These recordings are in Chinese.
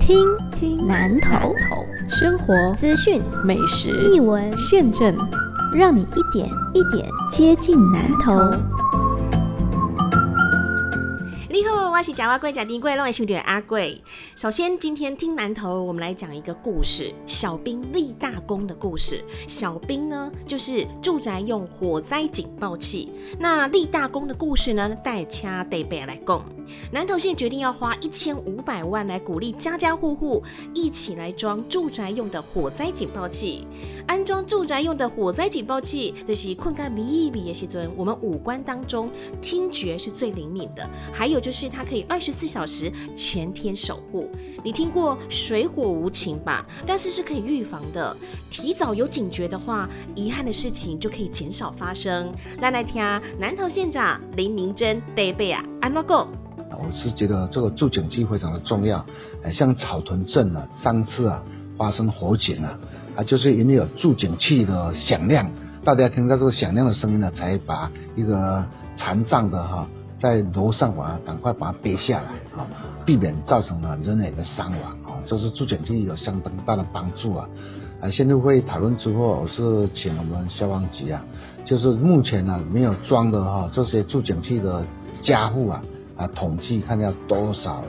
听听南头生活资讯美食译文，现政，让你一点一点接近南投。你好，我是假蛙贵假丁贵，让我兄弟阿贵。首先，今天听南投，我们来讲一个故事——小兵立大功的故事。小兵呢，就是住宅用火灾警报器。那立大功的故事呢，带掐得贝来讲。南投县决定要花一千五百万来鼓励家家户户一起来装住宅用的火灾警报器。安装住宅用的火灾警报器，就是困在迷迷的时阵，我们五官当中听觉是最灵敏的。还有就是它可以二十四小时全天守护。你听过水火无情吧？但是是可以预防的。提早有警觉的话，遗憾的事情就可以减少发生。来来听南投县长林明珍得贝啊，安乐贡。我是觉得这个助警器非常的重要，像草屯镇啊，上次啊发生火警啊，啊就是因为有助警器的响亮，大家听到这个响亮的声音呢，才把一个残障的哈在楼上把它赶快把它背下来啊，避免造成了人员的伤亡啊，就是助警器有相当大的帮助啊。啊，现在会讨论之后，我是请我们消防局啊，就是目前呢没有装的哈这些助警器的家户啊。啊，统计看要多少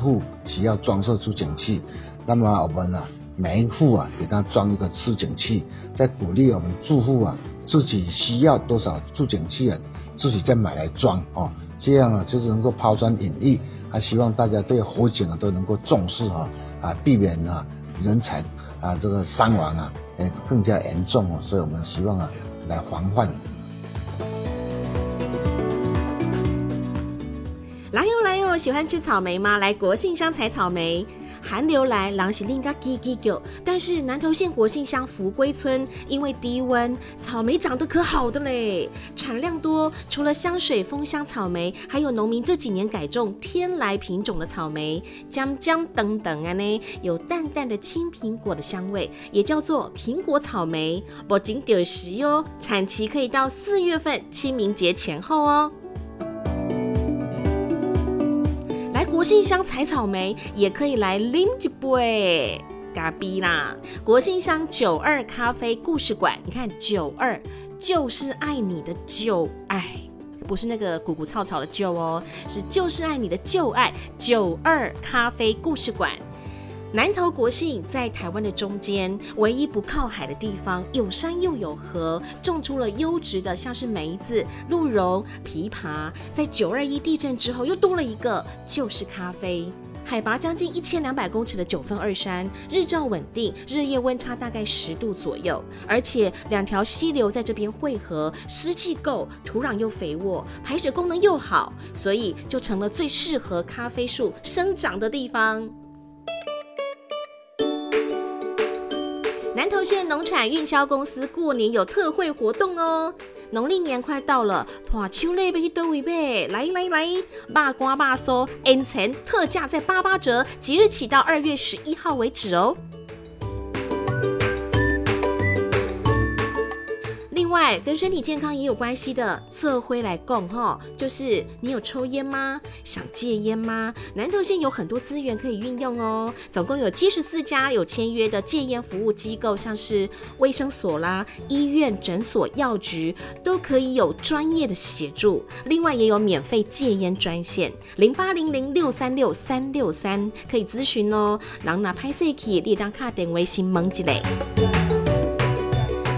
户需要装设助警器，那么我们呢，每一户啊给他装一个助警器，再鼓励我们住户啊自己需要多少助警器啊，自己再买来装哦，这样啊就是能够抛砖引玉，还希望大家对火警啊都能够重视啊啊，避免啊人才啊这个伤亡啊诶更加严重哦，所以我们希望啊来防范。来哟来哟，喜欢吃草莓吗？来国信乡采草莓。寒流来，狼是另个叽叽叫。但是南投县国信乡福归村因为低温，草莓长得可好的嘞，产量多。除了香水风香草莓，还有农民这几年改种天来品种的草莓，姜姜等等啊呢，有淡淡的青苹果的香味，也叫做苹果草莓。不仅丢食哦，产期可以到四月份清明节前后哦。国信乡采草莓，也可以来拎一杯嘎逼啦。国信乡九二咖啡故事馆，你看九二就是爱你的旧爱，不是那个古古草草的旧哦，是就是爱你的旧爱。九二咖啡故事馆。南投国信在台湾的中间，唯一不靠海的地方，有山又有河，种出了优质的像是梅子、鹿茸、枇杷。在九二一地震之后，又多了一个，就是咖啡。海拔将近一千两百公尺的九份二山，日照稳定，日夜温差大概十度左右，而且两条溪流在这边汇合，湿气够，土壤又肥沃，排水功能又好，所以就成了最适合咖啡树生长的地方。南投县农产运销公司过年有特惠活动哦！农历年快到了，把秋类被都位呗！来来来，八瓜八收，N 层特价在八八折，即日起到二月十一号为止哦。外，跟身体健康也有关系的，这回来供哈，就是你有抽烟吗？想戒烟吗？南投县有很多资源可以运用哦，总共有七十四家有签约的戒烟服务机构，像是卫生所啦、医院、诊所、药局，都可以有专业的协助。另外，也有免费戒烟专线零八零零六三六三六三，可以咨询哦。然后拿拍摄可以列张卡点微信蒙积累。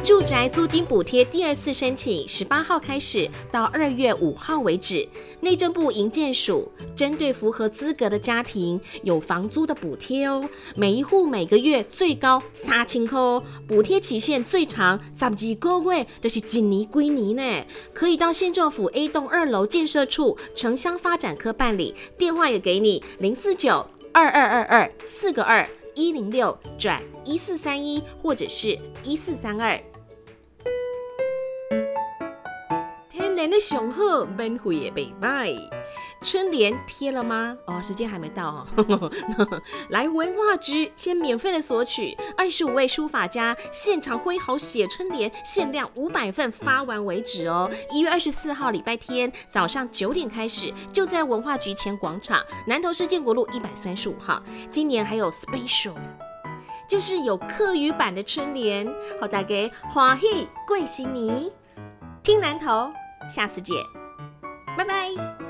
住宅租金补贴第二次申请，十八号开始到二月五号为止。内政部营建署针对符合资格的家庭有房租的补贴哦，每一户每个月最高三千块哦，补贴期限最长十二个月，就是几年归年呢。可以到县政府 A 栋二楼建设处城乡发展科办理，电话也给你零四九二二二二四个二一零六转一四三一或者是一四三二。联的雄厚，免费也被卖。春联贴了吗？哦，时间还没到哦。来文化局先免费的索取，二十五位书法家现场挥毫写春联，限量五百份，发完为止哦。一月二十四号礼拜天早上九点开始，就在文化局前广场，南投市建国路一百三十五号。今年还有 special，就是有客语版的春联，好大家欢喜贵新年，听南投，下次见，拜拜。